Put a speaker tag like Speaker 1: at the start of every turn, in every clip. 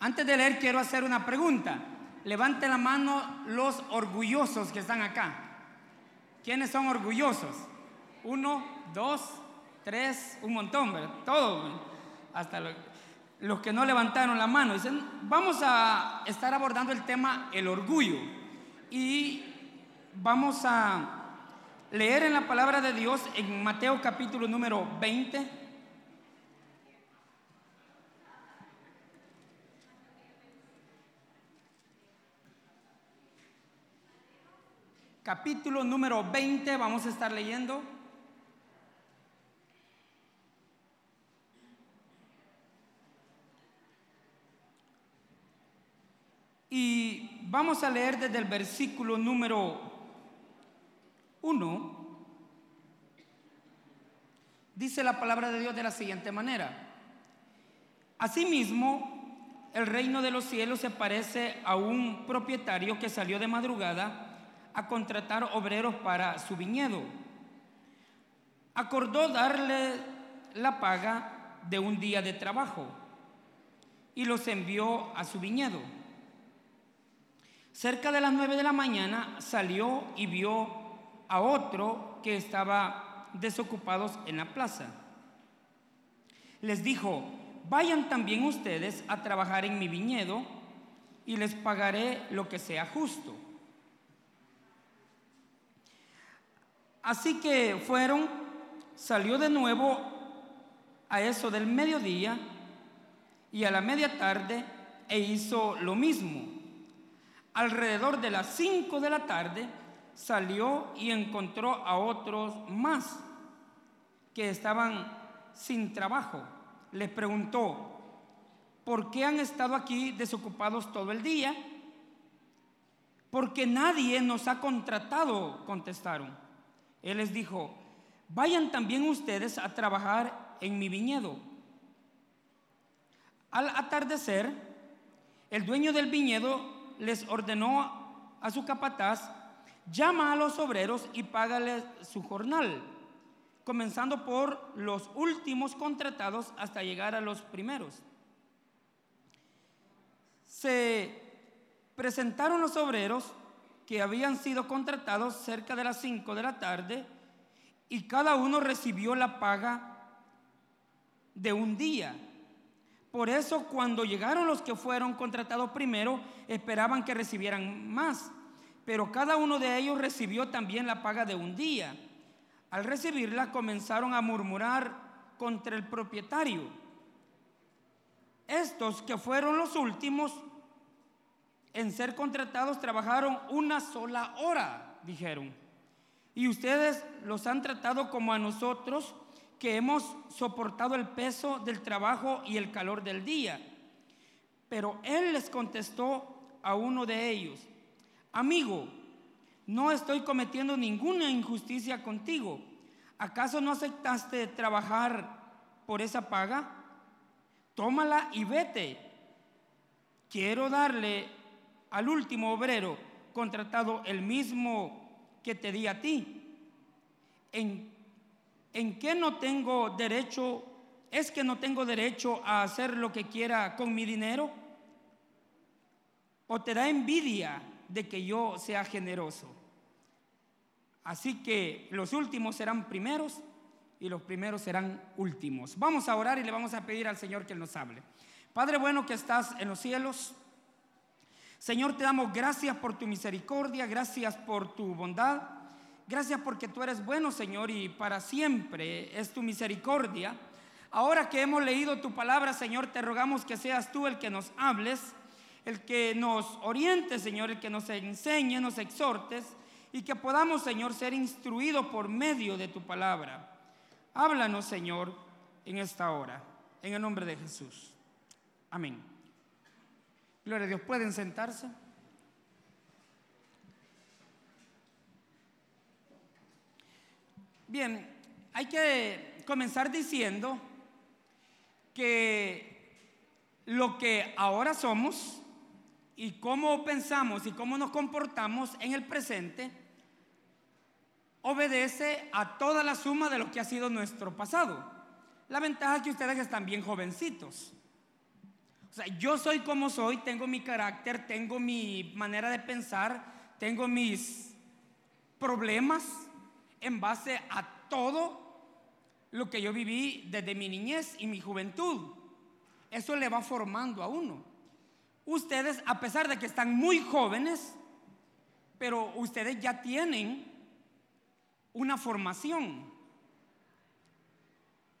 Speaker 1: Antes de leer quiero hacer una pregunta. Levante la mano los orgullosos que están acá. ¿Quiénes son orgullosos? Uno, dos, tres, un montón, ¿verdad? Todos, hasta los que no levantaron la mano. Dicen, vamos a estar abordando el tema el orgullo. Y vamos a leer en la palabra de Dios en Mateo capítulo número 20. Capítulo número 20, vamos a estar leyendo. Y vamos a leer desde el versículo número 1. Dice la palabra de Dios de la siguiente manera. Asimismo, el reino de los cielos se parece a un propietario que salió de madrugada a contratar obreros para su viñedo. Acordó darle la paga de un día de trabajo y los envió a su viñedo. Cerca de las nueve de la mañana salió y vio a otro que estaba desocupados en la plaza. Les dijo, vayan también ustedes a trabajar en mi viñedo y les pagaré lo que sea justo. Así que fueron, salió de nuevo a eso del mediodía y a la media tarde e hizo lo mismo. Alrededor de las cinco de la tarde salió y encontró a otros más que estaban sin trabajo. Les preguntó, ¿por qué han estado aquí desocupados todo el día? Porque nadie nos ha contratado, contestaron. Él les dijo, vayan también ustedes a trabajar en mi viñedo. Al atardecer, el dueño del viñedo les ordenó a su capataz, llama a los obreros y págales su jornal, comenzando por los últimos contratados hasta llegar a los primeros. Se presentaron los obreros que habían sido contratados cerca de las 5 de la tarde y cada uno recibió la paga de un día. Por eso cuando llegaron los que fueron contratados primero, esperaban que recibieran más, pero cada uno de ellos recibió también la paga de un día. Al recibirla comenzaron a murmurar contra el propietario. Estos que fueron los últimos en ser contratados trabajaron una sola hora, dijeron. Y ustedes los han tratado como a nosotros que hemos soportado el peso del trabajo y el calor del día. Pero él les contestó a uno de ellos, amigo, no estoy cometiendo ninguna injusticia contigo. ¿Acaso no aceptaste trabajar por esa paga? Tómala y vete. Quiero darle al último obrero contratado el mismo que te di a ti? ¿En, ¿En qué no tengo derecho? ¿Es que no tengo derecho a hacer lo que quiera con mi dinero? ¿O te da envidia de que yo sea generoso? Así que los últimos serán primeros y los primeros serán últimos. Vamos a orar y le vamos a pedir al Señor que nos hable. Padre bueno que estás en los cielos, Señor, te damos gracias por tu misericordia, gracias por tu bondad, gracias porque tú eres bueno, Señor, y para siempre es tu misericordia. Ahora que hemos leído tu palabra, Señor, te rogamos que seas tú el que nos hables, el que nos oriente, Señor, el que nos enseñe, nos exhortes y que podamos, Señor, ser instruidos por medio de tu palabra. Háblanos, Señor, en esta hora, en el nombre de Jesús. Amén. Gloria a Dios, ¿pueden sentarse? Bien, hay que comenzar diciendo que lo que ahora somos y cómo pensamos y cómo nos comportamos en el presente obedece a toda la suma de lo que ha sido nuestro pasado. La ventaja es que ustedes están bien jovencitos. O sea, yo soy como soy, tengo mi carácter, tengo mi manera de pensar, tengo mis problemas en base a todo lo que yo viví desde mi niñez y mi juventud. Eso le va formando a uno. Ustedes, a pesar de que están muy jóvenes, pero ustedes ya tienen una formación.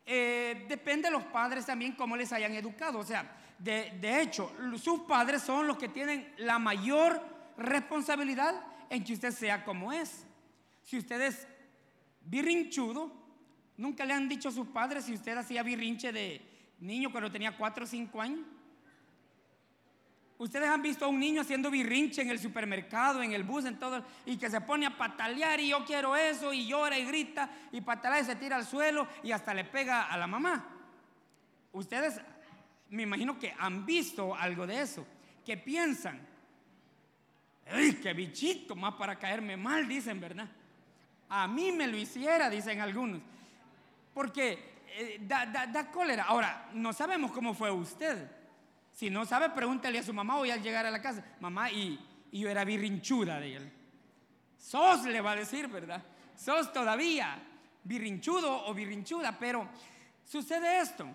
Speaker 1: Eh, depende de los padres también cómo les hayan educado. O sea, de, hecho, sus padres son los que tienen la mayor responsabilidad en que usted sea como es. Si usted es birrinchudo, nunca le han dicho a sus padres si usted hacía birrinche de niño cuando tenía 4 o 5 años. Ustedes han visto a un niño haciendo birrinche en el supermercado, en el bus, en todo, y que se pone a patalear y yo quiero eso, y llora y grita, y patalea y se tira al suelo y hasta le pega a la mamá. Ustedes, me imagino que han visto algo de eso, que piensan, ¡ay, qué bichito! Más para caerme mal, dicen, ¿verdad? A mí me lo hiciera, dicen algunos, porque eh, da, da cólera. Ahora, no sabemos cómo fue usted. Si no sabe, pregúntale a su mamá hoy al llegar a la casa. Mamá, y, yo era birrinchuda de él. Sos, le va a decir, ¿verdad? Sos todavía birrinchudo o birrinchuda, pero sucede esto.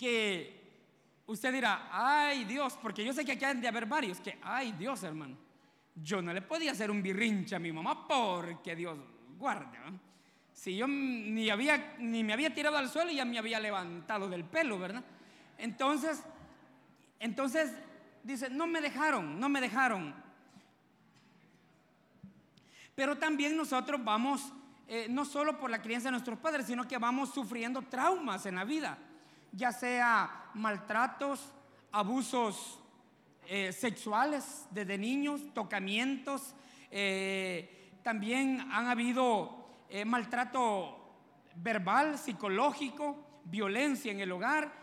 Speaker 1: Que usted dirá, ay Dios, porque yo sé que aquí han de haber varios, que, ay Dios, hermano, yo no le podía hacer un birrinche a mi mamá porque Dios guarda. Si yo ni, había, ni me había tirado al suelo, ya me había levantado del pelo, ¿verdad? Entonces, entonces dice, no me dejaron, no me dejaron. Pero también nosotros vamos, eh, no solo por la crianza de nuestros padres, sino que vamos sufriendo traumas en la vida, ya sea maltratos, abusos eh, sexuales desde niños, tocamientos, eh, también han habido maltrato verbal, psicológico, violencia en el hogar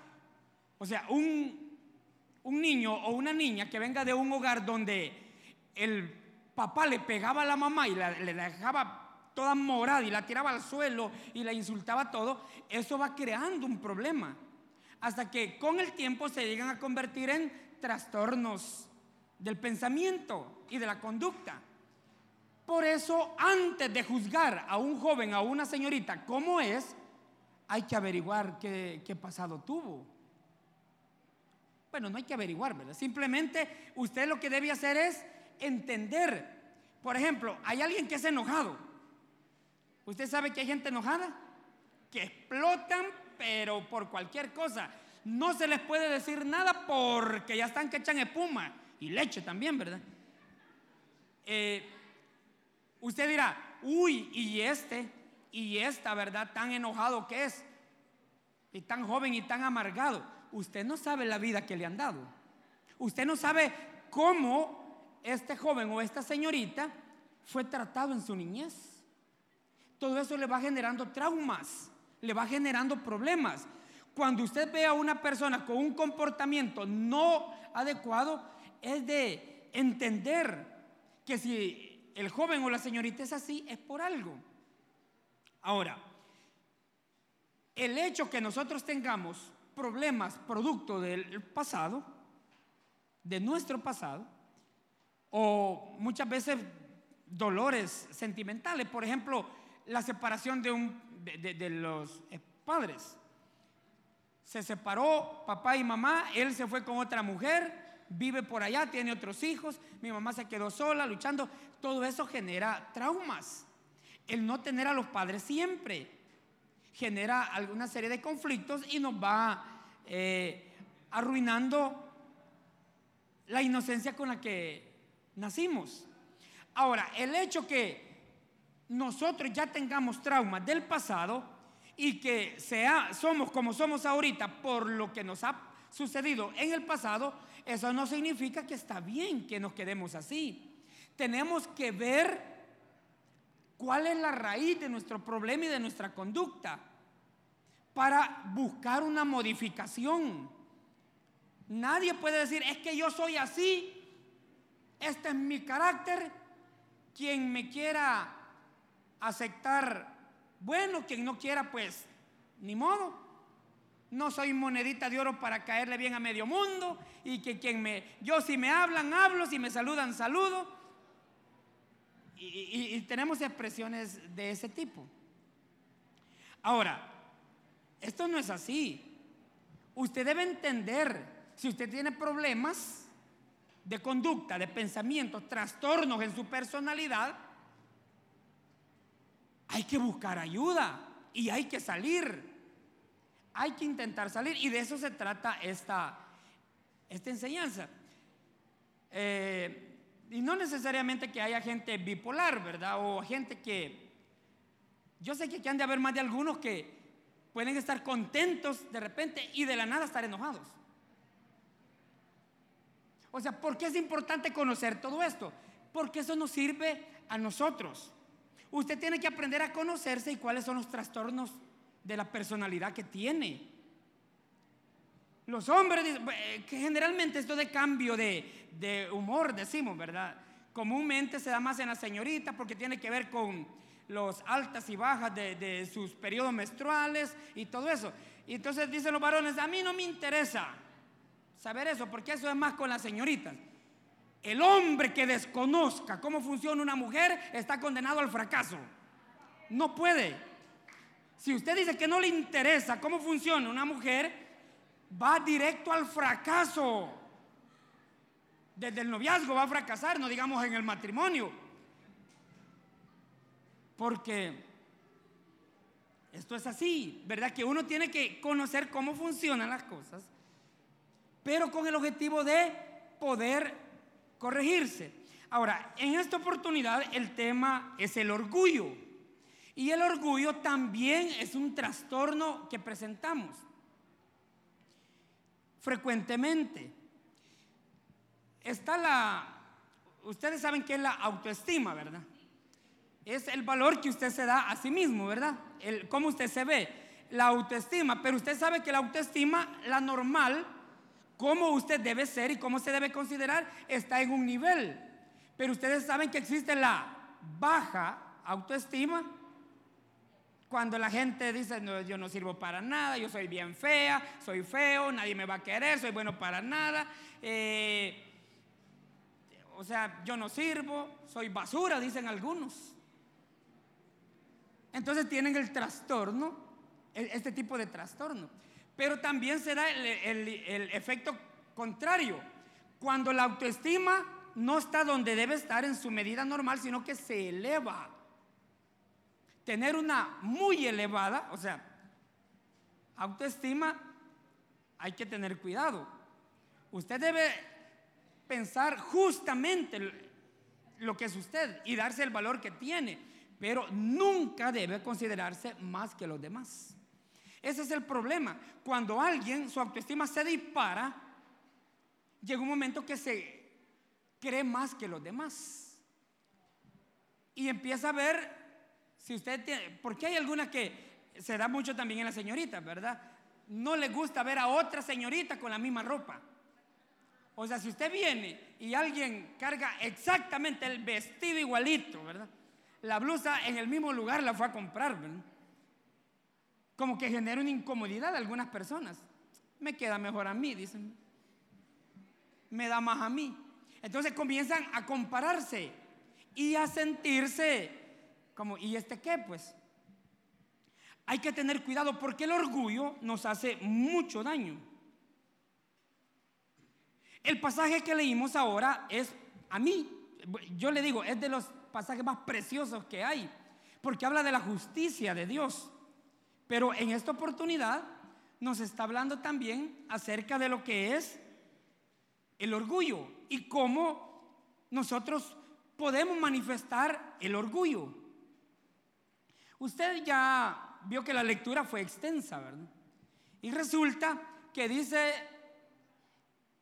Speaker 1: o sea, un, niño o una niña que venga de un hogar donde el papá le pegaba a la mamá y le dejaba toda morada y la tiraba al suelo y la insultaba todo, eso va creando un problema. Hasta que con el tiempo se llegan a convertir en trastornos del pensamiento y de la conducta. Por eso, antes de juzgar a un joven, a una señorita, cómo es, hay que averiguar qué, qué pasado tuvo. Bueno, no hay que averiguar, ¿verdad? Simplemente usted lo que debe hacer es entender. Por ejemplo, hay alguien que es enojado. ¿Usted sabe que hay gente enojada? Que explotan, pero por cualquier cosa. No se les puede decir nada porque ya están que echan espuma y leche también, ¿verdad? Eh, usted dirá, uy, y este, y esta, ¿verdad? Tan enojado que es, y tan joven y tan amargado usted no sabe la vida que le han dado. Usted no sabe cómo este joven o esta señorita fue tratado en su niñez. Todo eso le va generando traumas, le va generando problemas. Cuando usted ve a una persona con un comportamiento no adecuado, es de entender que si el joven o la señorita es así, es por algo. Ahora, el hecho que nosotros tengamos problemas producto del pasado, de nuestro pasado, o muchas veces dolores sentimentales, por ejemplo, la separación de, un, de, los padres. Se separó papá y mamá, él se fue con otra mujer, vive por allá, tiene otros hijos, mi mamá se quedó sola luchando, todo eso genera traumas. El no tener a los padres siempre genera alguna serie de conflictos y nos va eh, arruinando la inocencia con la que nacimos. Ahora, el hecho que nosotros ya tengamos traumas del pasado y que sea, somos como somos ahorita por lo que nos ha sucedido en el pasado, eso no significa que está bien que nos quedemos así. Tenemos que ver cuál es la raíz de nuestro problema y de nuestra conducta para buscar una modificación. Nadie puede decir, es que yo soy así, este es mi carácter, quien me quiera aceptar, bueno, quien no quiera, pues, ni modo. No soy monedita de oro para caerle bien a medio mundo y que quien me, yo si me hablan, hablo, si me saludan, saludo. Y, y tenemos expresiones de ese tipo. Ahora, esto no es así. Usted debe entender, si usted tiene problemas de conducta, de pensamientos, trastornos en su personalidad, hay que buscar ayuda y hay que salir. Hay que intentar salir y de eso se trata esta, esta enseñanza. Eh, y no necesariamente que haya gente bipolar, ¿verdad? O gente que... Yo sé que aquí han de haber más de algunos que pueden estar contentos de repente y de la nada estar enojados. O sea, ¿por qué es importante conocer todo esto? Porque eso nos sirve a nosotros. Usted tiene que aprender a conocerse y cuáles son los trastornos de la personalidad que tiene. Los hombres, eh, que generalmente esto de cambio de, humor, decimos, ¿verdad? Comúnmente se da más en la señorita porque tiene que ver con los altas y bajas de, sus periodos menstruales y todo eso. Y entonces dicen los varones, a mí no me interesa saber eso, porque eso es más con las señoritas. El hombre que desconozca cómo funciona una mujer está condenado al fracaso. No puede. Si usted dice que no le interesa cómo funciona una mujer, va directo al fracaso. Desde el noviazgo va a fracasar, no digamos en el matrimonio. Porque esto es así, ¿verdad? Que uno tiene que conocer cómo funcionan las cosas, pero con el objetivo de poder corregirse. Ahora, en esta oportunidad el tema es el orgullo. Y el orgullo también es un trastorno que presentamos frecuentemente. Está la, ustedes saben que es la autoestima, ¿verdad? Es el valor que usted se da a sí mismo, ¿verdad? El, cómo usted se ve, la autoestima. Pero usted sabe que la autoestima, la normal, cómo usted debe ser y cómo se debe considerar, está en un nivel. Pero ustedes saben que existe la baja autoestima cuando la gente dice, no, yo no sirvo para nada, yo soy bien fea, soy feo, nadie me va a querer, soy bueno para nada. Eh, o sea, yo no sirvo, soy basura, dicen algunos. Entonces tienen el trastorno, este tipo de trastorno. Pero también se da el, el efecto contrario. Cuando la autoestima no está donde debe estar en su medida normal, sino que se eleva tener una muy elevada, o sea, autoestima, hay que tener cuidado. Usted debe pensar justamente lo que es usted y darse el valor que tiene, pero nunca debe considerarse más que los demás. Ese es el problema. Cuando alguien, su autoestima se dispara, llega un momento que se cree más que los demás. Y empieza a ver si usted tiene, porque hay algunas que se da mucho también en las señoritas, ¿verdad? No le gusta ver a otra señorita con la misma ropa. O sea, si usted viene y alguien carga exactamente el vestido igualito, ¿verdad? La blusa en el mismo lugar la fue a comprar, ¿verdad? Como que genera una incomodidad a algunas personas. Me queda mejor a mí, dicen. Me da más a mí. Entonces comienzan a compararse y a sentirse como, ¿y este qué? Pues hay que tener cuidado porque el orgullo nos hace mucho daño. El pasaje que leímos ahora es, a mí, yo le digo, es de los pasajes más preciosos que hay, porque habla de la justicia de Dios. Pero en esta oportunidad nos está hablando también acerca de lo que es el orgullo y cómo nosotros podemos manifestar el orgullo. Usted ya vio que la lectura fue extensa, ¿verdad? Y resulta que dice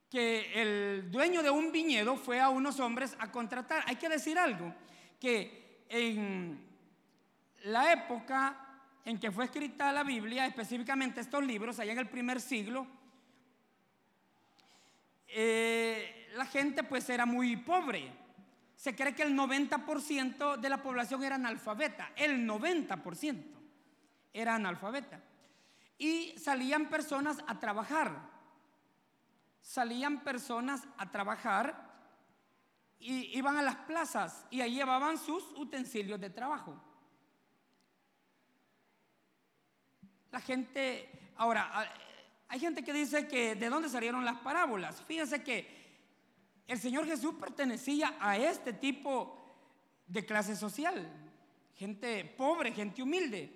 Speaker 1: que el dueño de un viñedo fue a unos hombres a contratar. Hay que decir algo, que en la época en que fue escrita la Biblia, específicamente estos libros, allá en el primer siglo, eh, la gente pues era muy pobre se cree que el 90% de la población era analfabeta, el 90% era analfabeta. Y salían personas a trabajar. Salían personas a trabajar y iban a las plazas y ahí llevaban sus utensilios de trabajo. La gente, ahora, hay gente que dice que de dónde salieron las parábolas. Fíjense que el Señor Jesús pertenecía a este tipo de clase social, gente pobre, gente humilde.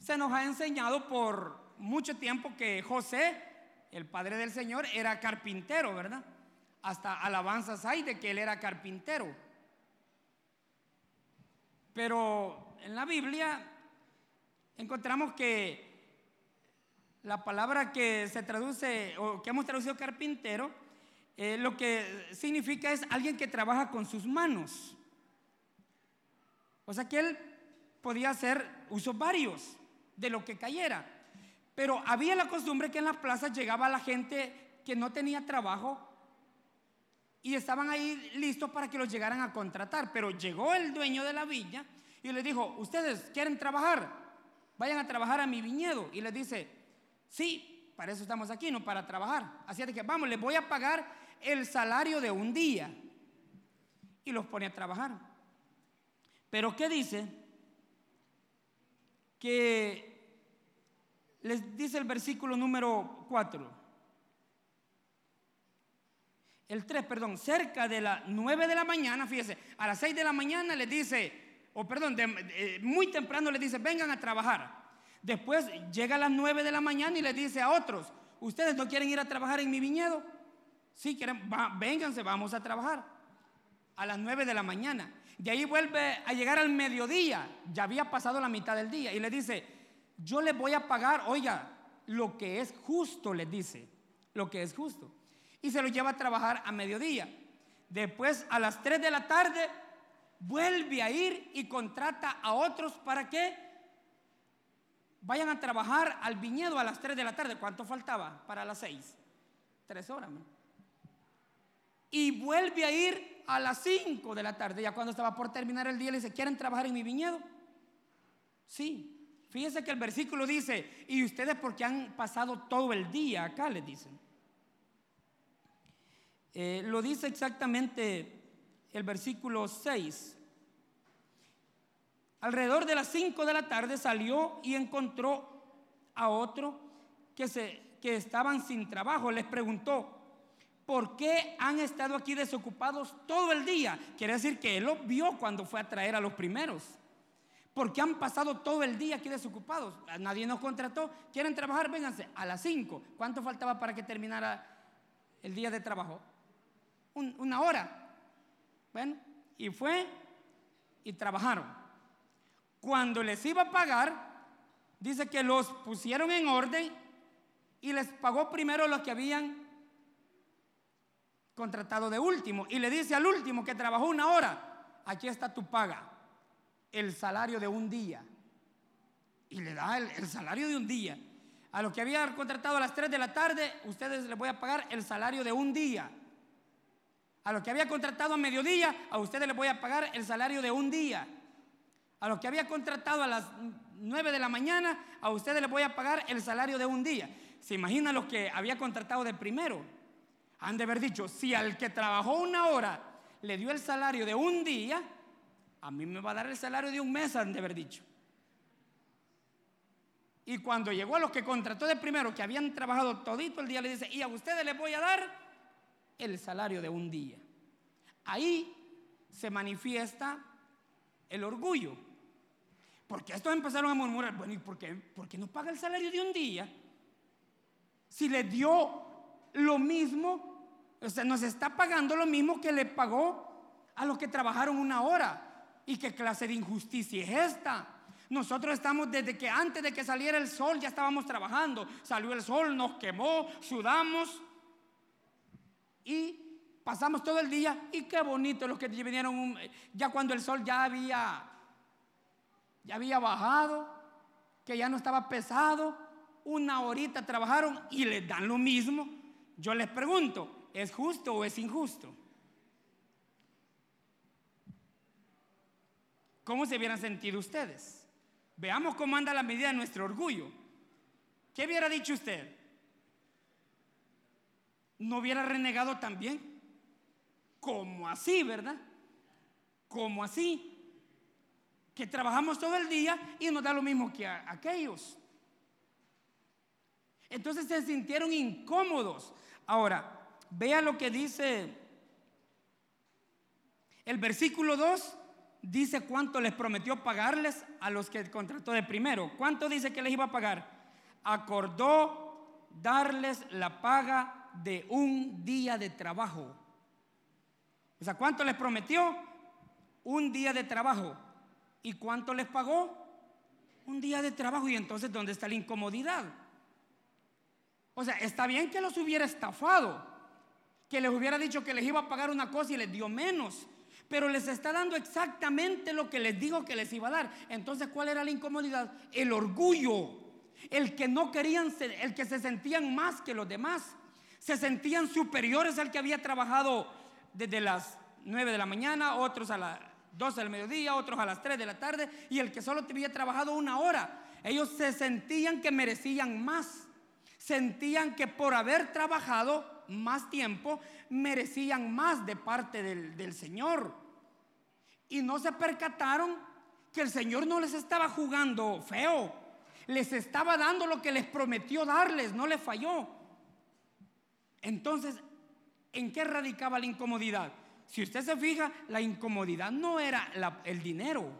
Speaker 1: Se nos ha enseñado por mucho tiempo que José, el padre del Señor, era carpintero, ¿verdad? Hasta alabanzas hay de que él era carpintero. Pero en la Biblia encontramos que la palabra que se traduce o que hemos traducido carpintero, eh, lo que significa es alguien que trabaja con sus manos. O sea que él podía hacer usos varios de lo que cayera. Pero había la costumbre que en las plazas llegaba la gente que no tenía trabajo y estaban ahí listos para que los llegaran a contratar. Pero llegó el dueño de la viña y le dijo, ustedes quieren trabajar, vayan a trabajar a mi viñedo. Y les dice, sí, para eso estamos aquí, no para trabajar. Así de que vamos, les voy a pagar el salario de un día. Y los pone a trabajar. Pero ¿qué dice? Que les dice el versículo número 4 el 3, perdón, cerca de las 9 de la mañana, fíjese, a las 6 de la mañana les dice, o perdón, muy temprano les dice, vengan a trabajar. Después llega a las 9 de la mañana y les dice a otros, ¿ustedes no quieren ir a trabajar en mi viñedo? Sí, quieren, vénganse, vamos a trabajar. A las 9 de la mañana. De ahí vuelve a llegar al mediodía, ya había pasado la mitad del día, y le dice, yo les voy a pagar, oiga, lo que es justo, les dice, lo que es justo y se lo lleva a trabajar a mediodía. Después, a las 3 de la tarde, vuelve a ir y contrata a otros para que vayan a trabajar al viñedo a las 3 de la tarde. ¿Cuánto faltaba para las 6? Tres horas. Y vuelve a ir a las 5 de la tarde, ya cuando estaba por terminar el día, le dice, ¿quieren trabajar en mi viñedo? Sí. Fíjense que el versículo dice, y ustedes porque han pasado todo el día acá, les dicen. Eh, lo dice exactamente el versículo 6. Alrededor de las 5 de la tarde salió y encontró a otro que, se, que estaban sin trabajo. Les preguntó, ¿por qué han estado aquí desocupados todo el día? Quiere decir que él lo vio cuando fue a traer a los primeros. ¿Por qué han pasado todo el día aquí desocupados? Nadie nos contrató. ¿Quieren trabajar? Vénganse a las 5. ¿Cuánto faltaba para que terminara el día de trabajo? una hora. Bueno, y fue y trabajaron. Cuando les iba a pagar, dice que los pusieron en orden y les pagó primero los que habían contratado de último. Y le dice al último que trabajó una hora, aquí está tu paga, el salario de un día. Y le da el, el salario de un día. A los que habían contratado a las 3 de la tarde, ustedes les voy a pagar el salario de un día. A los que había contratado a mediodía, a ustedes les voy a pagar el salario de un día. A los que había contratado a las 9 de la mañana, a ustedes les voy a pagar el salario de un día. ¿Se imaginan los que había contratado de primero? Han de haber dicho, si al que trabajó una hora le dio el salario de un día, a mí me va a dar el salario de un mes, han de haber dicho. Y cuando llegó a los que contrató de primero, que habían trabajado todito el día, le dice, y a ustedes les voy a dar el salario de un día. Ahí se manifiesta el orgullo. Porque estos empezaron a murmurar, bueno, ¿y por qué, por qué no paga el salario de un día? Si le dio lo mismo, o sea, nos está pagando lo mismo que le pagó a los que trabajaron una hora. ¿Y qué clase de injusticia es esta? Nosotros estamos desde que antes de que saliera el sol ya estábamos trabajando. Salió el sol, nos quemó, sudamos y pasamos todo el día y qué bonito los que vinieron ya cuando el sol ya había ya había bajado, que ya no estaba pesado, una horita trabajaron y les dan lo mismo. Yo les pregunto, ¿es justo o es injusto? ¿Cómo se hubieran sentido ustedes? Veamos cómo anda la medida de nuestro orgullo. ¿qué hubiera dicho usted? ¿No hubiera renegado también? ¿Cómo así, verdad? ¿Cómo así? Que trabajamos todo el día y nos da lo mismo que a aquellos. Entonces se sintieron incómodos. Ahora, vea lo que dice el versículo 2. Dice cuánto les prometió pagarles a los que contrató de primero. ¿Cuánto dice que les iba a pagar? Acordó darles la paga de un día de trabajo. O sea, ¿cuánto les prometió? Un día de trabajo. ¿Y cuánto les pagó? Un día de trabajo. Y entonces, ¿dónde está la incomodidad? O sea, está bien que los hubiera estafado, que les hubiera dicho que les iba a pagar una cosa y les dio menos, pero les está dando exactamente lo que les dijo que les iba a dar. Entonces, ¿cuál era la incomodidad? El orgullo, el que no querían, el que se sentían más que los demás, se sentían superiores al que había trabajado desde las 9 de la mañana, otros a las 12 del mediodía, otros a las 3 de la tarde, y el que solo había trabajado una hora. Ellos se sentían que merecían más sentían que por haber trabajado más tiempo merecían más de parte del, Señor. Y no se percataron que el Señor no les estaba jugando feo, les estaba dando lo que les prometió darles, no les falló. Entonces, ¿en qué radicaba la incomodidad? Si usted se fija, la incomodidad no era el dinero.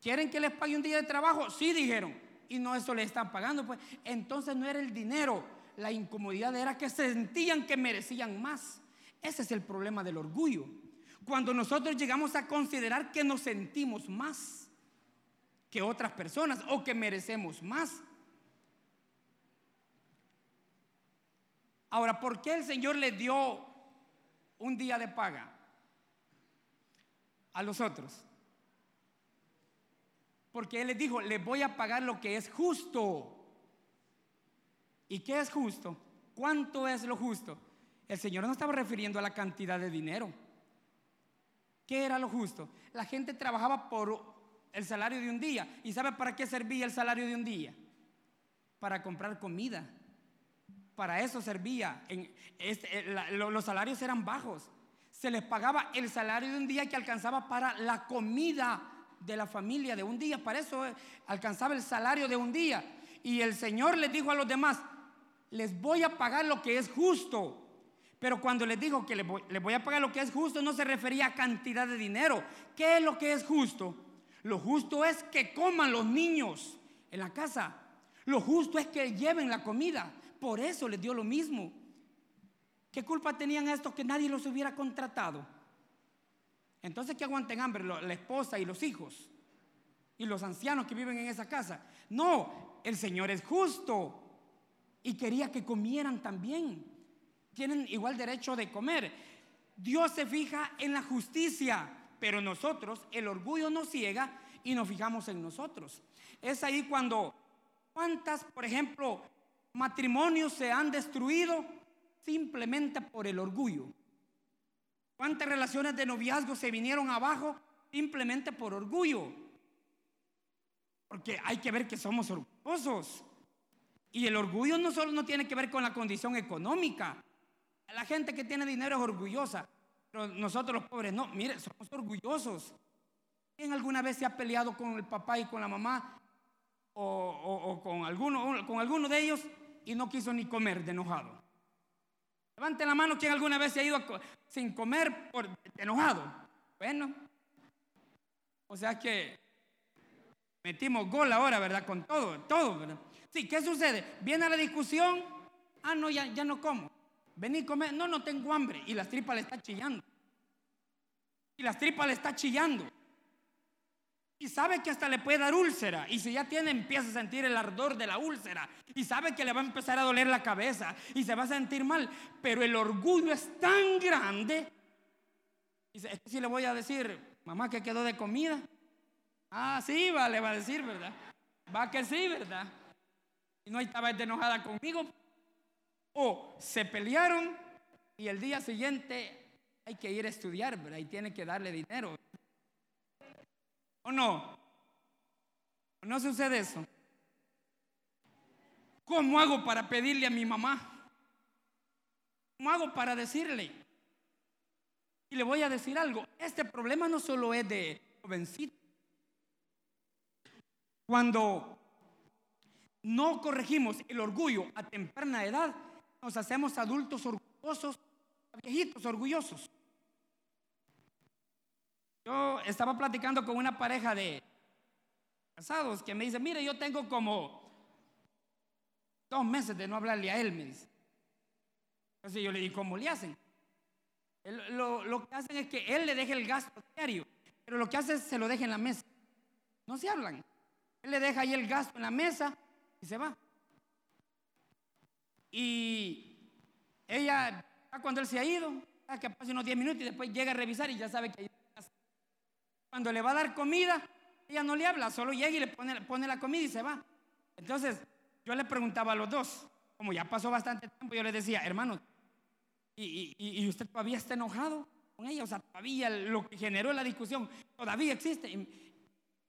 Speaker 1: ¿Quieren que les pague un día de trabajo? Sí, dijeron. Y no eso le están pagando. Pues entonces no era el dinero. La incomodidad era que sentían que merecían más. Ese es el problema del orgullo. Cuando nosotros llegamos a considerar que nos sentimos más que otras personas o que merecemos más. Ahora, ¿por qué el Señor le dio un día de paga a los otros? Porque Él les dijo, les voy a pagar lo que es justo. ¿Y qué es justo? ¿Cuánto es lo justo? El Señor no estaba refiriendo a la cantidad de dinero. ¿Qué era lo justo? La gente trabajaba por el salario de un día. ¿Y sabe para qué servía el salario de un día? Para comprar comida. Para eso servía. Este, los salarios eran bajos. Se les pagaba el salario de un día que alcanzaba para la comida de la familia de un día. Para eso eh, alcanzaba el salario de un día. Y el Señor les dijo a los demás, les voy a pagar lo que es justo. Pero cuando les dijo que les voy, a pagar lo que es justo, no se refería a cantidad de dinero. ¿Qué es lo que es justo? Lo justo es que coman los niños en la casa. Lo justo es que lleven la comida. Por eso les dio lo mismo. ¿Qué culpa tenían estos que nadie los hubiera contratado? Entonces que aguanten hambre la esposa y los hijos y los ancianos que viven en esa casa. No, el Señor es justo y quería que comieran también. Tienen igual derecho de comer. Dios se fija en la justicia, pero nosotros, el orgullo nos ciega y nos fijamos en nosotros. Es ahí cuando, ¿cuántas, por ejemplo, matrimonios se han destruido simplemente por el orgullo? ¿Cuántas relaciones de noviazgo se vinieron abajo simplemente por orgullo? Porque hay que ver que somos orgullosos. Y el orgullo no solo no tiene que ver con la condición económica. La gente que tiene dinero es orgullosa. Pero nosotros los pobres no. Mire, somos orgullosos. ¿Quién alguna vez se ha peleado con el papá y con la mamá? O, con, alguno, con alguno de ellos y no quiso ni comer de enojado. Levante la mano quien alguna vez se ha ido sin comer por enojado. Bueno, o sea que metimos gol ahora, ¿verdad? Con todo, todo, ¿verdad? Sí, ¿qué sucede? Viene la discusión, ah, no, ya, ya no como. Vení comer, no, no tengo hambre. Y las tripas le está chillando. Y las tripas le está chillando. Y sabe que hasta le puede dar úlcera. Y si ya tiene, empieza a sentir el ardor de la úlcera. Y sabe que le va a empezar a doler la cabeza. Y se va a sentir mal. Pero el orgullo es tan grande. Y si le voy a decir, mamá, que quedó de comida. Ah, sí, va, le va a decir, ¿verdad? Va que sí, ¿verdad? Y no estaba enojada conmigo. O se pelearon y el día siguiente hay que ir a estudiar, ¿verdad? Y tiene que darle dinero. ¿O no? no sucede eso. ¿Cómo hago para pedirle a mi mamá? ¿Cómo hago para decirle? Y le voy a decir algo, este problema no solo es de jovencito. Cuando no corregimos el orgullo a temprana edad, nos hacemos adultos orgullosos, viejitos orgullosos. Yo estaba platicando con una pareja de casados que me dice, mire, yo tengo como dos meses de no hablarle a él, me. Entonces yo le digo, ¿cómo le hacen? lo, lo, que hacen es que él le deje el gasto diario, pero lo que hace es se lo deja en la mesa. No se hablan. Él le deja ahí el gasto en la mesa y se va. Y ella, cuando él se ha ido, que pase unos 10 minutos y después llega a revisar y ya sabe que hay Cuando le va a dar comida, ella no le habla, solo llega y le pone, la comida y se va. Entonces, yo le preguntaba a los dos, como ya pasó bastante tiempo, yo le decía, hermano, ¿y, usted todavía está enojado con ella? O sea, todavía lo que generó la discusión todavía existe.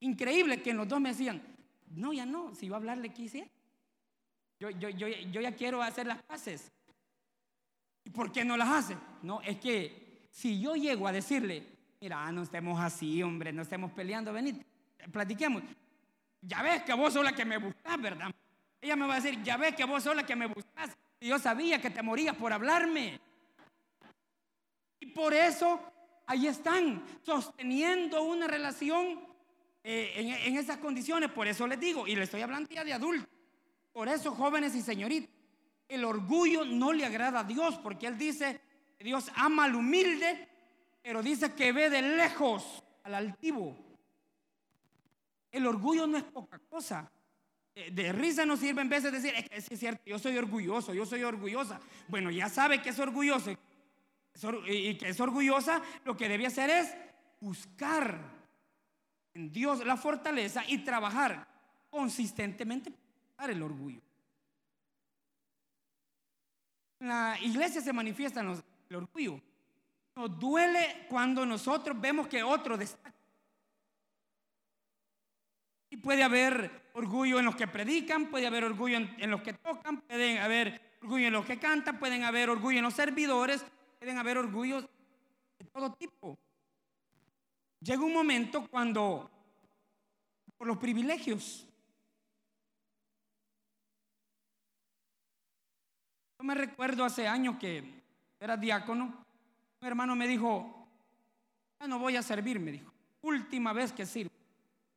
Speaker 1: Increíble que los dos me decían, no, ya no, si a hablarle quise. Yo, yo, yo, yo ya quiero hacer las paces. ¿Y por qué no las hace? No, es que si yo llego a decirle, mira, no estemos así, hombre, no estemos peleando, venid, platiquemos. Ya ves que vos sos la que me buscas, ¿verdad? Ella me va a decir, ya ves que vos sos la que me buscas. Y yo sabía que te morías por hablarme. Y por eso ahí están, sosteniendo una relación eh, en, en, esas condiciones. Por eso les digo, y le estoy hablando ya de adultos. Por eso, jóvenes y señoritas, el orgullo no le agrada a Dios, porque Él dice que Dios ama al humilde, pero dice que ve de lejos al altivo. El orgullo no es poca cosa. De risa no sirve en vez de decir, es que es cierto, yo soy orgulloso, yo soy orgullosa. Bueno, ya sabe que es orgulloso y que es orgullosa, lo que debe hacer es buscar en Dios la fortaleza y trabajar consistentemente para el orgullo. En la iglesia se manifiesta el orgullo. Nos duele cuando nosotros vemos que otro destaca. Y puede haber orgullo en los que predican, puede haber orgullo en, los que tocan, pueden haber orgullo en los que cantan, pueden haber orgullo en los servidores, pueden haber orgullos de todo tipo. Llega un momento cuando, por los privilegios, yo me recuerdo hace años que era diácono, un hermano me dijo, ya no voy a servir, me dijo, última vez que sirvo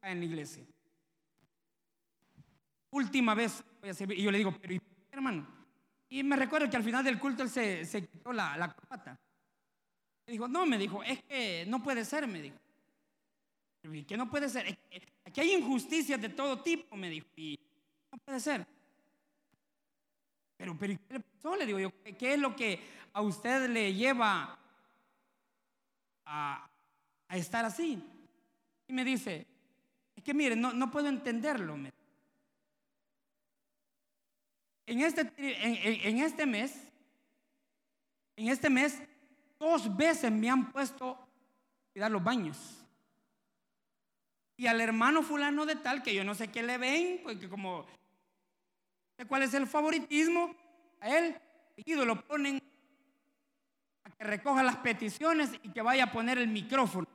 Speaker 1: en la iglesia última vez voy a servir. Y yo le digo, pero hermano? Y me recuerdo que al final del culto él se, se quitó la, la corbata. Me dijo, no, me dijo, es que no puede ser, me dijo. ¿Y que no puede ser? Aquí hay injusticias de todo tipo, me dijo. Y no puede ser. Pero, pero ¿qué le pasó? Le digo yo, ¿qué es lo que a usted le lleva a, estar así? Y me dice, es que mire, no, no puedo entenderlo. En este, en, este mes, en este mes, dos veces me han puesto cuidar los baños. Y al hermano fulano de tal, que yo no sé qué le ven, porque como, cuál es el favoritismo, a él, y lo ponen a que recoja las peticiones y que vaya a poner el micrófono.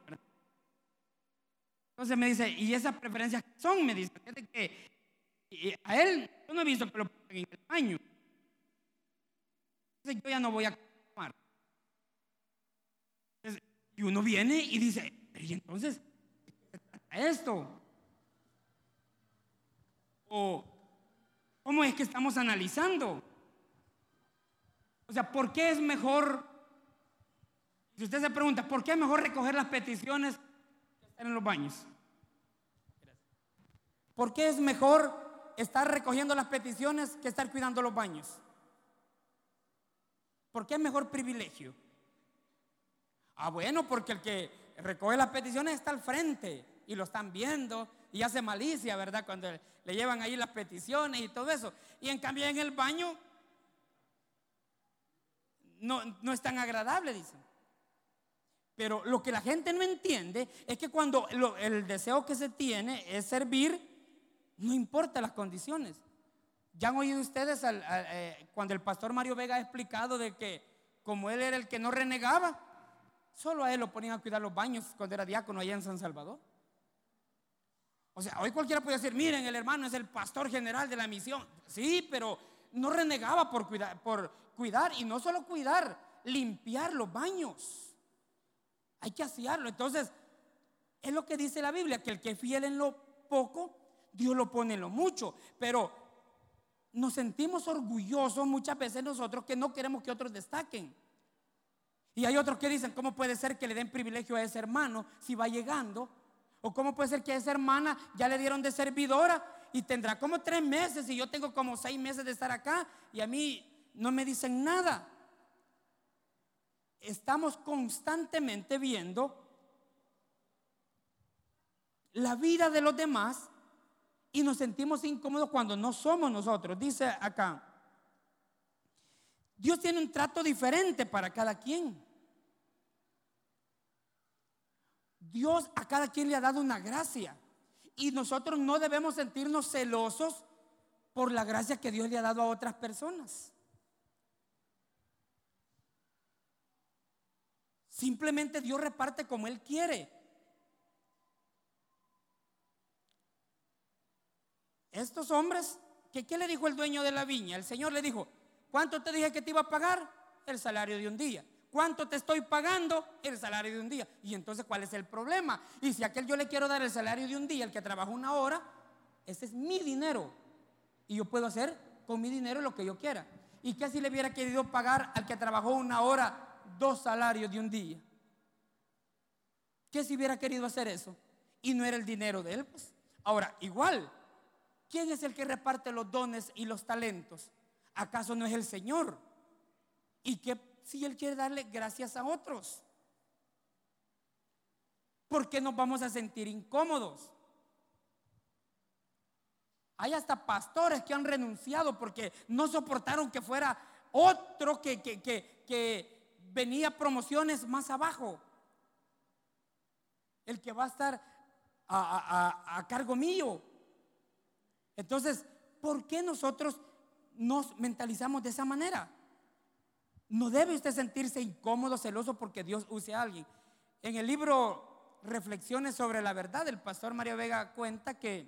Speaker 1: Entonces me dice, ¿y esas preferencias son? Me dice, que a él, yo no he visto que lo pongan en el baño. Entonces yo ya no voy a tomar. y uno viene y dice, y entonces, esto? ¿O cómo es que estamos analizando? O sea, ¿por qué es mejor? Si usted se pregunta, ¿por qué es mejor recoger las peticiones que estar en los baños? ¿Por qué es mejor estar recogiendo las peticiones que estar cuidando los baños. ¿Por qué es mejor privilegio? Ah, bueno, porque el que recoge las peticiones está al frente y lo están viendo y hace malicia, ¿verdad? Cuando le llevan ahí las peticiones y todo eso. Y en cambio en el baño no, no es tan agradable, dicen. Pero lo que la gente no entiende es que cuando el deseo que se tiene es servir, No importa las condiciones. Ya han oído ustedes eh, cuando el pastor Mario Vega ha explicado de que como él era el que no renegaba, solo a él lo ponían a cuidar los baños cuando era diácono allá en San Salvador. O sea, hoy cualquiera puede decir, miren, el hermano es el pastor general de la misión. Sí, pero no renegaba por cuidar, por cuidar y no solo cuidar, limpiar los baños. Hay que asearlo. Entonces, es lo que dice la Biblia, que el que es fiel en lo poco, Dios lo pone en lo mucho. Pero nos sentimos orgullosos muchas veces nosotros que no queremos que otros destaquen. Y hay otros que dicen, ¿cómo puede ser que le den privilegio a ese hermano si va llegando? ¿O cómo puede ser que a esa hermana ya le dieron de servidora y tendrá como tres meses y yo tengo como seis meses de estar acá y a mí no me dicen nada? Estamos constantemente viendo la vida de los demás y nos sentimos incómodos cuando no somos nosotros. Dice acá, Dios tiene un trato diferente para cada quien. Dios a cada quien le ha dado una gracia y nosotros no debemos sentirnos celosos por la gracia que Dios le ha dado a otras personas. Simplemente Dios reparte como Él quiere. Estos hombres, ¿qué, ¿qué le dijo el dueño de la viña? El Señor le dijo, ¿cuánto te dije que te iba a pagar? El salario de un día. ¿Cuánto te estoy pagando? El salario de un día. Y entonces, ¿cuál es el problema? Y si aquel yo le quiero dar el salario de un día, el que trabaja una hora, ese es mi dinero. Y yo puedo hacer con mi dinero lo que yo quiera. ¿Y qué si le hubiera querido pagar al que trabajó una hora dos salarios de un día? ¿Qué si hubiera querido hacer eso? Y no era el dinero de él, pues. Ahora, igual, ¿quién es el que reparte los dones y los talentos? ¿Acaso no es el Señor? ¿Y qué si Él quiere darle gracias a otros? ¿Por qué nos vamos a sentir incómodos? Hay hasta pastores que han renunciado porque no soportaron que fuera otro que, que, venía promociones más abajo. El que va a estar a cargo mío. Entonces, ¿por qué nosotros nos mentalizamos de esa manera? No debe usted sentirse incómodo, celoso porque Dios use a alguien. En el libro Reflexiones sobre la verdad, el pastor Mario Vega cuenta que,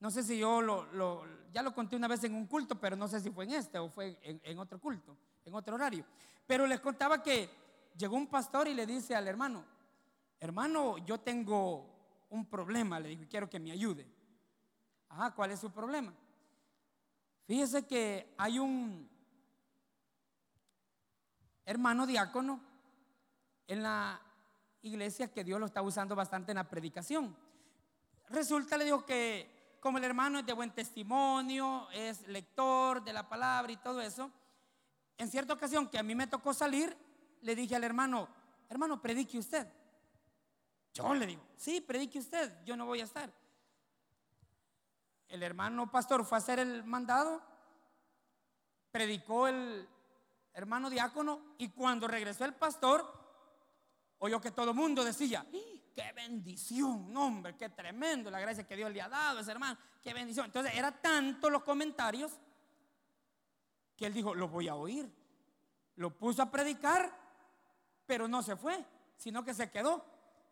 Speaker 1: no sé si yo lo, ya lo conté una vez en un culto, pero no sé si fue en este o fue en, en otro culto, en otro horario. Pero les contaba que llegó un pastor y le dice al hermano, hermano, yo tengo un problema, le dijo, quiero que me ayude. Ajá, ¿cuál es su problema? Fíjese que hay un, hermano diácono en la iglesia que Dios lo está usando bastante en la predicación. Resulta, le digo que como el hermano es de buen testimonio, es lector de la palabra y todo eso, en cierta ocasión que a mí me tocó salir, le dije al hermano, hermano, predique usted. Yo le digo, sí, predique usted, yo no voy a estar. El hermano pastor fue a hacer el mandado, predicó el, hermano diácono, y cuando regresó el pastor, oyó que todo el mundo decía, qué bendición, hombre, qué tremendo la gracia que Dios le ha dado a ese hermano, qué bendición. Entonces era tanto los comentarios que él dijo, lo voy a oír. Lo puso a predicar, pero no se fue, sino que se quedó.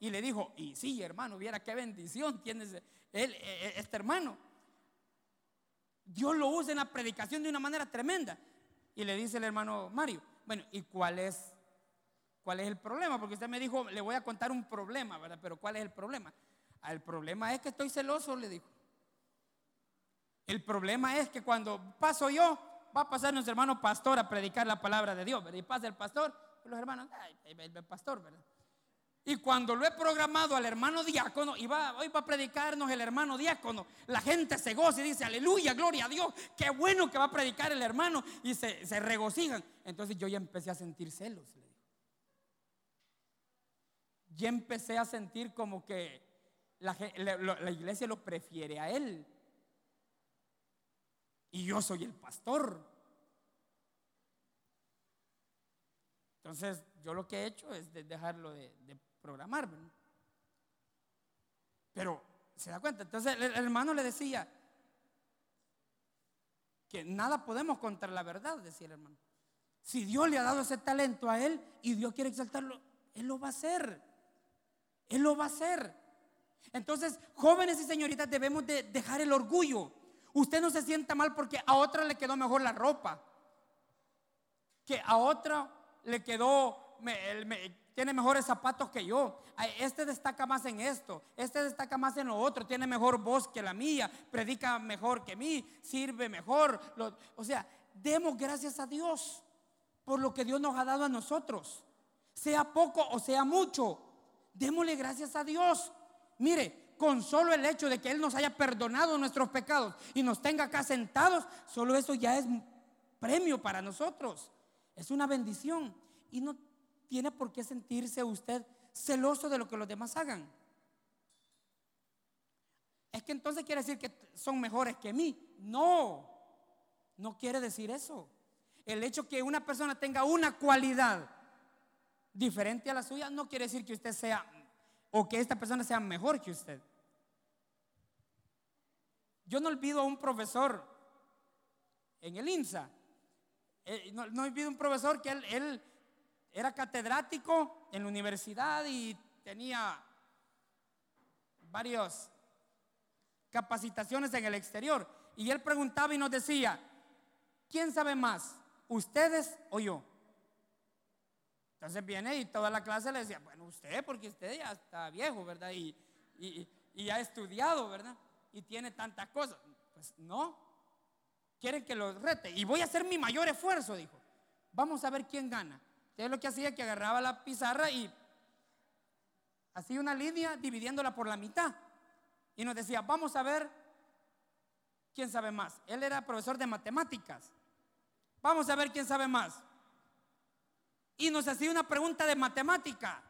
Speaker 1: Y le dijo, y sí, hermano, viera qué bendición tiene él, e, e, este hermano. Dios lo usa en la predicación de una manera tremenda. Y le dice el hermano Mario, bueno, ¿y cuál es, cuál es el problema? Porque usted me dijo, le voy a contar un problema, ¿verdad? Pero ¿cuál es el problema? El problema es que estoy celoso, le dijo. El problema es que cuando paso yo, va a pasar nuestro hermano pastor a predicar la palabra de Dios, ¿verdad? Y pasa el pastor, los hermanos, ay, el pastor, ¿verdad? Y cuando lo he programado al hermano diácono, y va, hoy va a predicarnos el hermano diácono, la gente se goza y dice, aleluya, gloria a Dios, qué bueno que va a predicar el hermano, y se, regocijan. Entonces yo ya empecé a sentir celos. Ya empecé a sentir como que la iglesia lo prefiere a él. Y yo soy el pastor. Entonces, yo lo que he hecho es dejarlo de, de programar. Pero ¿Se da cuenta? Entonces el hermano le decía que nada podemos contra la verdad, decía el hermano. Si Dios le ha dado ese talento a él y Dios quiere exaltarlo, él lo va a hacer. Él lo va a hacer. Entonces, jóvenes y señoritas, debemos de dejar el orgullo. Usted no se sienta mal porque a otra le quedó mejor la ropa. Que a otra le quedó, tiene mejores zapatos que yo. Este destaca más en esto, este destaca más en lo otro, tiene mejor voz que la mía, predica mejor que mí, sirve mejor. o sea, demos gracias a Dios por lo que Dios nos ha dado a nosotros. Sea poco o sea mucho, démosle gracias a Dios. Mire, con solo el hecho de que Él nos haya perdonado nuestros pecados y nos tenga acá sentados, solo eso ya es premio para nosotros. Es una bendición. Y no tiene por qué sentirse usted celoso de lo que los demás hagan. Es que entonces quiere decir que son mejores que mí. No, no quiere decir eso. El hecho que una persona tenga una cualidad diferente a la suya no quiere decir que usted sea o que esta persona sea mejor que usted. Yo no olvido a un profesor en el INSA. Eh, no, olvido un profesor que él, era catedrático en la universidad y tenía varias capacitaciones en el exterior. Y él preguntaba y nos decía, ¿quién sabe más? ¿Ustedes o yo? Entonces viene y toda la clase le decía, bueno, usted, porque usted ya está viejo, ¿verdad? Y ha estudiado, ¿verdad? Y tiene tantas cosas. Pues no. Quieren que lo rete. Y voy a hacer mi mayor esfuerzo, dijo. Vamos a ver quién gana. Entonces lo que hacía que agarraba la pizarra y hacía una línea dividiéndola por la mitad. Y nos decía, vamos a ver quién sabe más. Él era profesor de matemáticas. Vamos a ver quién sabe más. Y nos hacía una pregunta de matemática.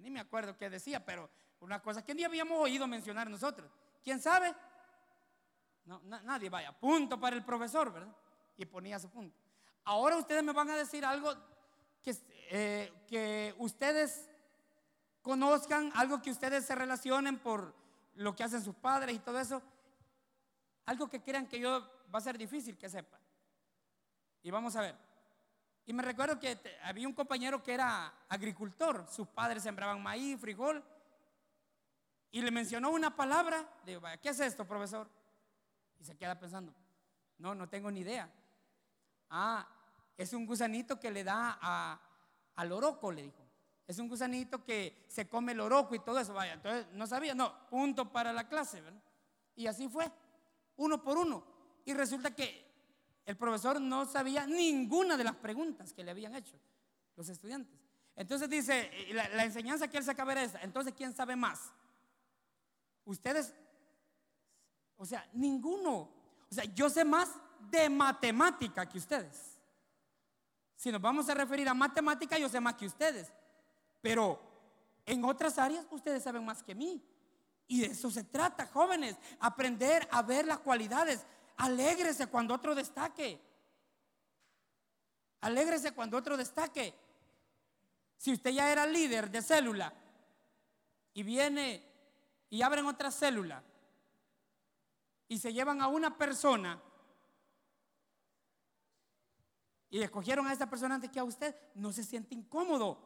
Speaker 1: Ni me acuerdo qué decía, pero una cosa que ni habíamos oído mencionar nosotros. ¿Quién sabe? No, nadie vaya. Punto para el profesor, ¿verdad? Y ponía su punto. Ahora ustedes me van a decir algo que, eh, que ustedes conozcan, algo que ustedes se relacionen por lo que hacen sus padres y todo eso, algo que crean que yo va a ser difícil que sepan. Y vamos a ver. Y me recuerdo que había un compañero que era agricultor, sus padres sembraban maíz, frijol, y le mencionó una palabra, le digo, ¿qué es esto, profesor? Y se queda pensando, no, no tengo ni idea. Ah, es un gusanito que le da a, al oroco, le dijo. Es un gusanito que se come el oroco y todo eso. Vaya, entonces no sabía, no, punto para la clase, ¿verdad? Y así fue, uno por uno. Y resulta que el profesor no sabía ninguna de las preguntas que le habían hecho los estudiantes. Entonces dice, la, enseñanza que él sacaba era esa. Entonces, ¿quién sabe más? Ustedes, o sea, ninguno. O sea, yo sé más de matemática que ustedes. Si nos vamos a referir a matemática, yo sé más que ustedes. Pero en otras áreas ustedes saben más que mí. Y de eso se trata, jóvenes. Aprender a ver las cualidades. Alégrese cuando otro destaque. Alégrese cuando otro destaque. Si usted ya era líder de célula y viene y abren otra célula y se llevan a una persona y escogieron a esa persona antes que a usted, no se siente incómodo,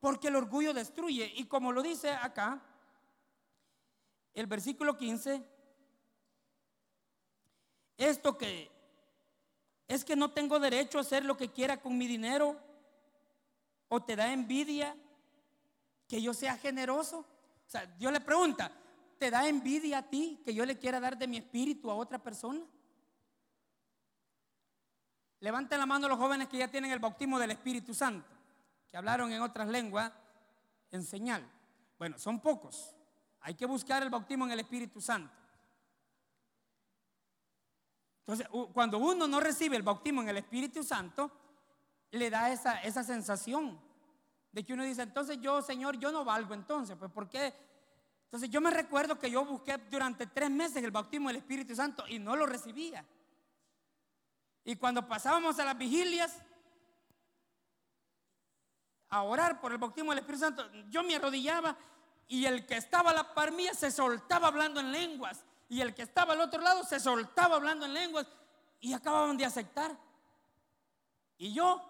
Speaker 1: porque el orgullo destruye. Y como lo dice acá, el versículo 15, esto que es que no tengo derecho a hacer lo que quiera con mi dinero, o te da envidia que yo sea generoso. O sea, Dios le pregunta, ¿te da envidia a ti que yo le quiera dar de mi espíritu a otra persona? Levanten la mano los jóvenes que ya tienen el bautismo del Espíritu Santo, que hablaron en otras lenguas en señal. Bueno, son pocos. Hay que buscar el bautismo en el Espíritu Santo. Entonces, cuando uno no recibe el bautismo en el Espíritu Santo, le da esa, esa sensación de que uno dice, entonces yo, Señor, yo no valgo entonces, pues ¿por qué? Entonces yo me recuerdo que yo busqué durante tres meses el bautismo del Espíritu Santo y no lo recibía. Y cuando pasábamos a las vigilias a orar por el bautismo del Espíritu Santo, yo me arrodillaba y el que estaba a la par mía se soltaba hablando en lenguas y el que estaba al otro lado se soltaba hablando en lenguas y acababan de aceptar. Y yo,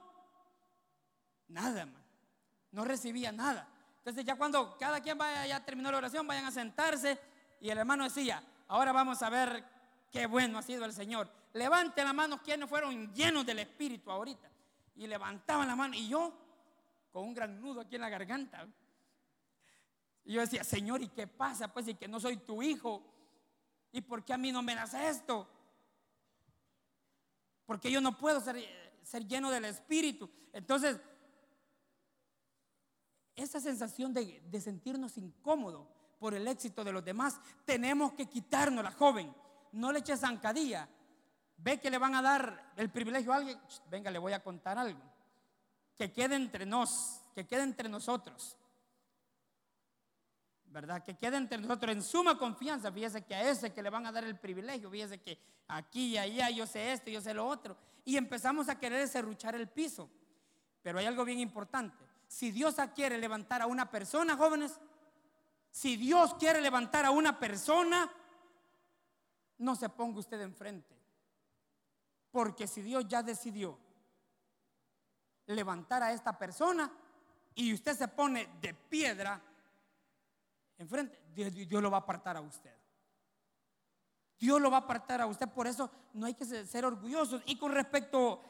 Speaker 1: nada, más no recibía nada. Entonces ya cuando cada quien vaya, ya terminó la oración, vayan a sentarse y el hermano decía, ahora vamos a ver qué bueno ha sido el Señor. Levanten la mano quienes fueron llenos del Espíritu ahorita. Y levantaban la mano y yo con un gran nudo aquí en la garganta. Y yo decía, Señor, ¿y qué pasa? Pues y que no soy tu hijo. ¿Y por qué a mí no me das esto? Porque yo no puedo ser, ser lleno del Espíritu. Entonces, esa sensación de, sentirnos incómodos por el éxito de los demás, tenemos que quitarnos la joven. No le eches zancadilla. Ve que le van a dar el privilegio a alguien. Venga, le voy a contar algo. Que quede entre nos, que quede entre nosotros. ¿verdad? Que quede entre nosotros en suma confianza. Fíjese que a ese que le van a dar el privilegio, fíjese que aquí y allá yo sé esto, yo sé lo otro. Y empezamos a querer serruchar el piso. Pero hay algo bien importante. Si Dios quiere levantar a una persona, jóvenes, si Dios quiere levantar a una persona, no se ponga usted enfrente. Porque si Dios ya decidió levantar a esta persona y usted se pone de piedra, enfrente, Dios, lo va a apartar a usted. Dios lo va a apartar a usted, por eso no hay que ser, orgullosos. Y con respecto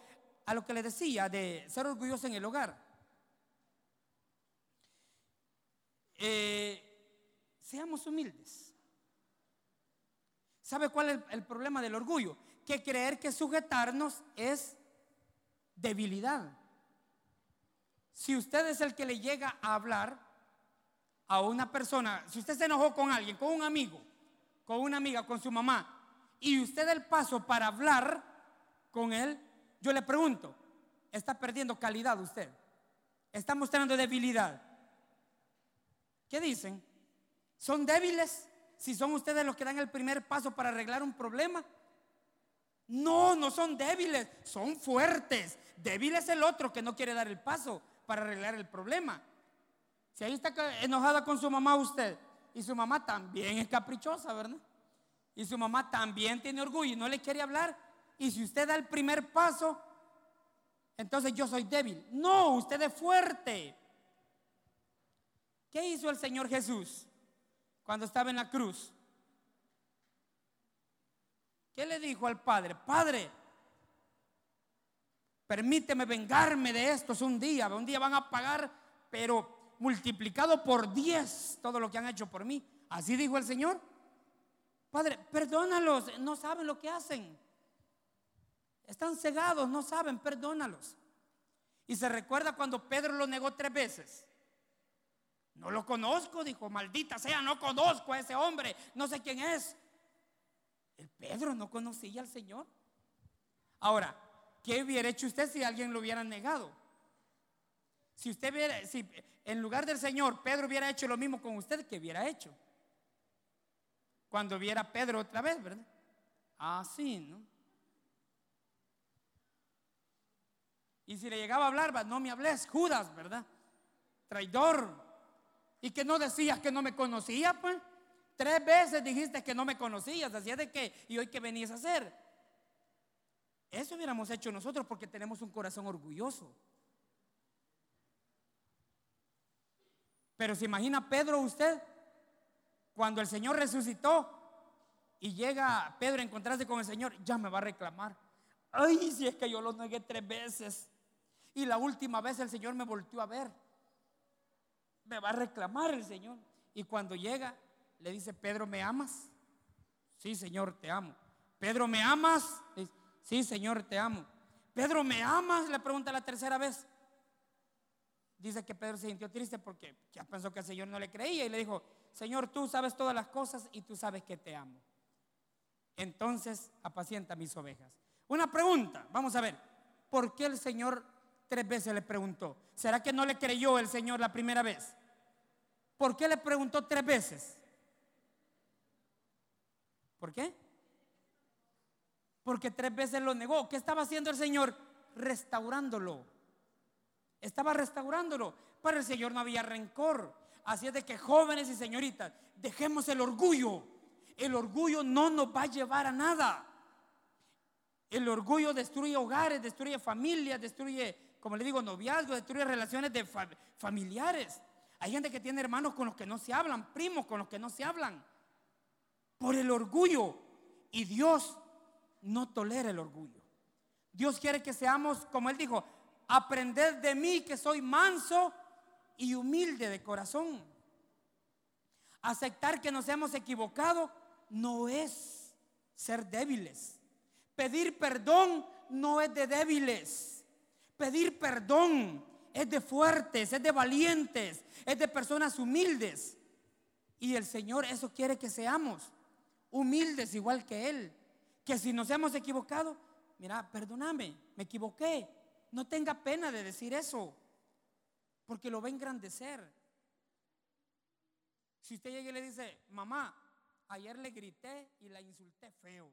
Speaker 1: a lo que le decía de ser orgulloso en el hogar, eh, seamos humildes. ¿Sabe cuál es el problema del orgullo? Que creer que sujetarnos es debilidad. Si usted es el que le llega a hablar, a una persona, si usted se enojó con alguien, con un amigo, con una amiga, con su mamá, y usted el paso para hablar con él, yo le pregunto, ¿está perdiendo calidad usted? ¿Está mostrando debilidad? ¿Qué dicen? ¿Son débiles si son ustedes los que dan el primer paso para arreglar un problema? No, no son débiles, son fuertes. Débil es el otro que no quiere dar el paso para arreglar el problema. Si ahí está enojada con su mamá usted, y su mamá también es caprichosa, ¿verdad? Y su mamá también tiene orgullo y no le quiere hablar. Y si usted da el primer paso, entonces yo soy débil. No, usted es fuerte. ¿Qué hizo el Señor Jesús cuando estaba en la cruz? ¿Qué le dijo al Padre? Padre, permíteme vengarme de estos un día. Un día van a pagar, pero multiplicado por diez todo lo que han hecho por mí. Así dijo el Señor. Padre, perdónalos, no saben lo que hacen. Están cegados, no saben, perdónalos. Y se recuerda cuando Pedro lo negó tres veces. No lo conozco, dijo, maldita sea, no conozco a ese hombre, no sé quién es. El Pedro no conocía al Señor. Ahora, ¿qué hubiera hecho usted si alguien lo hubiera negado? Si usted hubiera, si en lugar del Señor Pedro hubiera hecho lo mismo con usted, ¿qué hubiera hecho? Cuando viera Pedro otra vez, ¿verdad? Así, ¿no? Y si le llegaba a hablar, no me hables, Judas, ¿verdad? Traidor. Y que no decías que no me conocía, pues. Tres veces dijiste que no me conocías, así es de que, y hoy que venías a hacer. Eso hubiéramos hecho nosotros porque tenemos un corazón orgulloso. Pero se imagina Pedro usted, cuando el Señor resucitó y llega Pedro a encontrarse con el Señor, ya me va a reclamar. Ay, si es que yo lo negué tres veces. Y la última vez el Señor me volvió a ver. Me va a reclamar el Señor. Y cuando llega, le dice, Pedro, ¿me amas? Sí, Señor, te amo. Pedro, ¿me amas? Sí, Señor, te amo. Pedro, ¿me amas? Le pregunta la tercera vez dice que Pedro se sintió triste porque ya pensó que el Señor no le creía y le dijo, Señor, tú sabes todas las cosas y tú sabes que te amo. Entonces apacienta mis ovejas. Una pregunta, vamos a ver, ¿por qué el Señor tres veces le preguntó? ¿Será que no le creyó el Señor la primera vez? ¿Por qué le preguntó tres veces? ¿Por qué? Porque tres veces lo negó. ¿Qué estaba haciendo el Señor? Restaurándolo estaba restaurándolo. Para el Señor no había rencor. Así es de que jóvenes y señoritas, dejemos el orgullo. El orgullo no nos va a llevar a nada. El orgullo destruye hogares, destruye familias, destruye, como le digo, noviazgos, destruye relaciones de familiares. Hay gente que tiene hermanos con los que no se hablan, primos con los que no se hablan. Por el orgullo. Y Dios no tolera el orgullo. Dios quiere que seamos, como Él dijo, aprended de mí que soy manso y humilde de corazón. Aceptar que nos hemos equivocado no es ser débiles. Pedir perdón no es de débiles. Pedir perdón es de fuertes, es de valientes, es de personas humildes. Y el Señor eso quiere que seamos humildes igual que Él. Que si nos hemos equivocado, mira, perdóname, me equivoqué. No tenga pena de decir eso, porque lo va a engrandecer. Si usted llega y le dice, mamá, ayer le grité y la insulté feo.